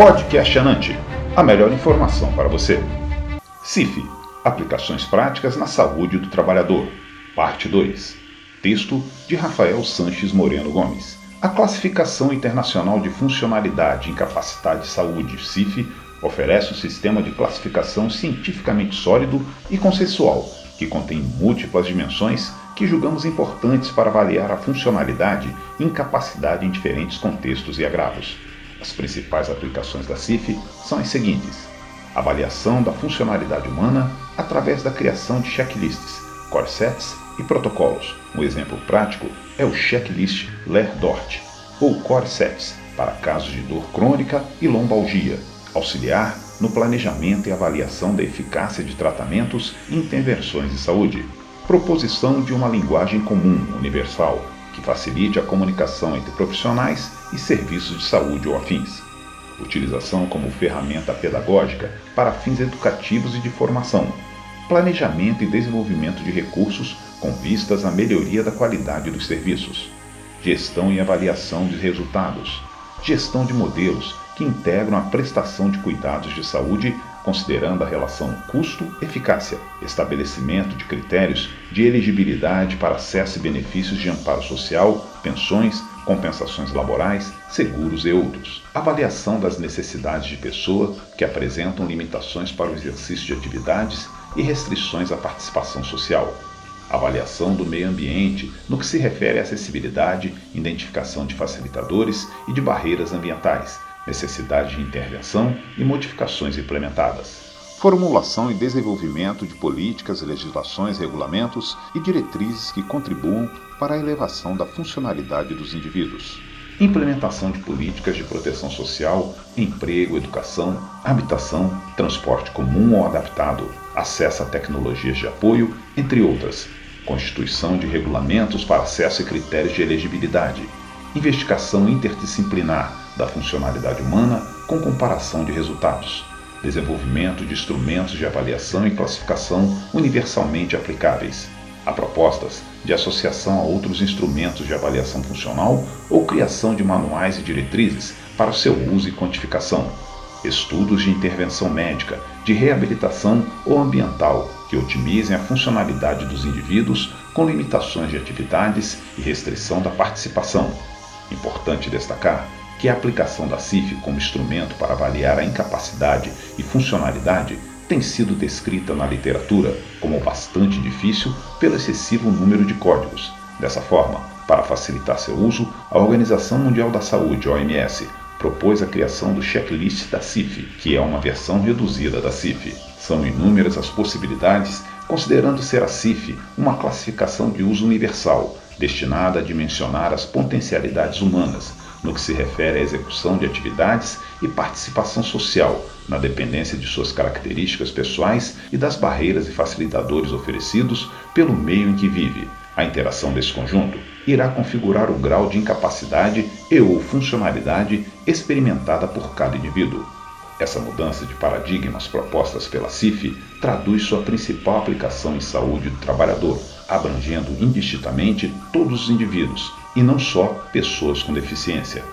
Podcast Anante, a melhor informação para você. CIF, Aplicações Práticas na Saúde do Trabalhador, Parte 2. Texto de Rafael Sanches Moreno Gomes. A Classificação Internacional de Funcionalidade, Incapacidade e Saúde, CIF, oferece um sistema de classificação cientificamente sólido e consensual, que contém múltiplas dimensões que julgamos importantes para avaliar a funcionalidade e incapacidade em diferentes contextos e agravos. As principais aplicações da CIF são as seguintes: avaliação da funcionalidade humana através da criação de checklists, core sets e protocolos. Um exemplo prático é o checklist LER-DORT, ou core sets, para casos de dor crônica e lombalgia, auxiliar no planejamento e avaliação da eficácia de tratamentos e intervenções de saúde. Proposição de uma linguagem comum, universal, que facilite a comunicação entre profissionais e serviços de saúde ou afins. Utilização como ferramenta pedagógica para fins educativos e de formação. Planejamento e desenvolvimento de recursos com vistas à melhoria da qualidade dos serviços. Gestão e avaliação de resultados. Gestão de modelos que integram a prestação de cuidados de saúde considerando a relação custo-eficácia, estabelecimento de critérios de elegibilidade para acesso e benefícios de amparo social, pensões, compensações laborais, seguros e outros. Avaliação das necessidades de pessoa que apresentam limitações para o exercício de atividades e restrições à participação social. Avaliação do meio ambiente no que se refere à acessibilidade, identificação de facilitadores e de barreiras ambientais necessidade de intervenção e modificações implementadas. Formulação e desenvolvimento de políticas, legislações, regulamentos e diretrizes que contribuam para a elevação da funcionalidade dos indivíduos. Implementação de políticas de proteção social, emprego, educação, habitação, transporte comum ou adaptado, acesso a tecnologias de apoio, entre outras. Constituição de regulamentos para acesso e critérios de elegibilidade. Investigação interdisciplinar da funcionalidade humana com comparação de resultados, desenvolvimento de instrumentos de avaliação e classificação universalmente aplicáveis, a propostas de associação a outros instrumentos de avaliação funcional ou criação de manuais e diretrizes para seu uso e quantificação, estudos de intervenção médica, de reabilitação ou ambiental que otimizem a funcionalidade dos indivíduos com limitações de atividades e restrição da participação. Importante destacar que a aplicação da CIF como instrumento para avaliar a incapacidade e funcionalidade tem sido descrita na literatura como bastante difícil pelo excessivo número de códigos. Dessa forma, para facilitar seu uso, a Organização Mundial da Saúde, OMS, propôs a criação do checklist da CIF, que é uma versão reduzida da CIF. São inúmeras as possibilidades, considerando ser a CIF uma classificação de uso universal, destinada a dimensionar as potencialidades humanas, no que se refere à execução de atividades e participação social, na dependência de suas características pessoais e das barreiras e facilitadores oferecidos pelo meio em que vive. A interação desse conjunto irá configurar o grau de incapacidade e ou funcionalidade experimentada por cada indivíduo. Essa mudança de paradigmas propostas pela CIF traduz sua principal aplicação em saúde do trabalhador, abrangendo indistintamente todos os indivíduos, e não só pessoas com deficiência.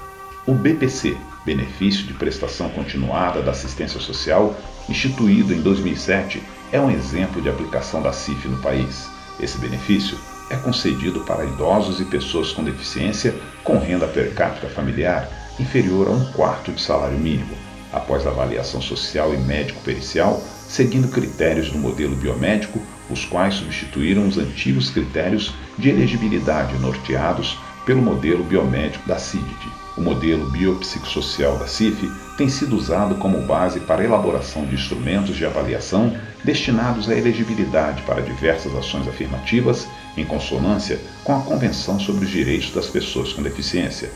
O BPC, Benefício de Prestação Continuada da Assistência Social, instituído em 2007, é um exemplo de aplicação da CIF no país. Esse benefício é concedido para idosos e pessoas com deficiência com renda per capita familiar inferior a um quarto de salário mínimo, após avaliação social e médico-pericial, seguindo critérios do modelo biomédico, os quais substituíram os antigos critérios de elegibilidade norteados pelo modelo biomédico da CIDID. O modelo biopsicossocial da CIF tem sido usado como base para a elaboração de instrumentos de avaliação destinados à elegibilidade para diversas ações afirmativas em consonância com a Convenção sobre os Direitos das Pessoas com Deficiência.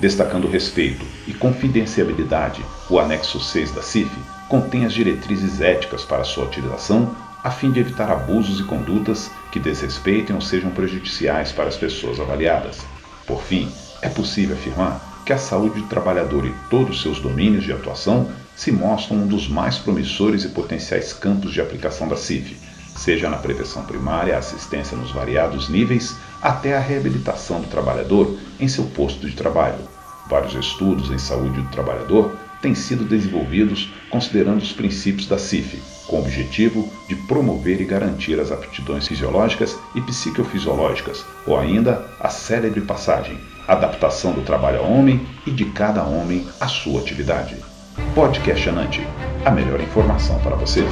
Destacando respeito e confidencialidade, o anexo 6 da CIF contém as diretrizes éticas para sua utilização a fim de evitar abusos e condutas que desrespeitem ou sejam prejudiciais para as pessoas avaliadas. Por fim, é possível afirmar que a saúde do trabalhador e todos os seus domínios de atuação se mostram um dos mais promissores e potenciais campos de aplicação da CIF, seja na prevenção primária, assistência nos variados níveis, até a reabilitação do trabalhador em seu posto de trabalho. Vários estudos em saúde do trabalhador têm sido desenvolvidos considerando os princípios da CIF, com o objetivo de promover e garantir as aptidões fisiológicas e psicofisiológicas, ou ainda a célebre passagem, adaptação do trabalho ao homem e de cada homem à sua atividade. Podcast Anante, a melhor informação para você.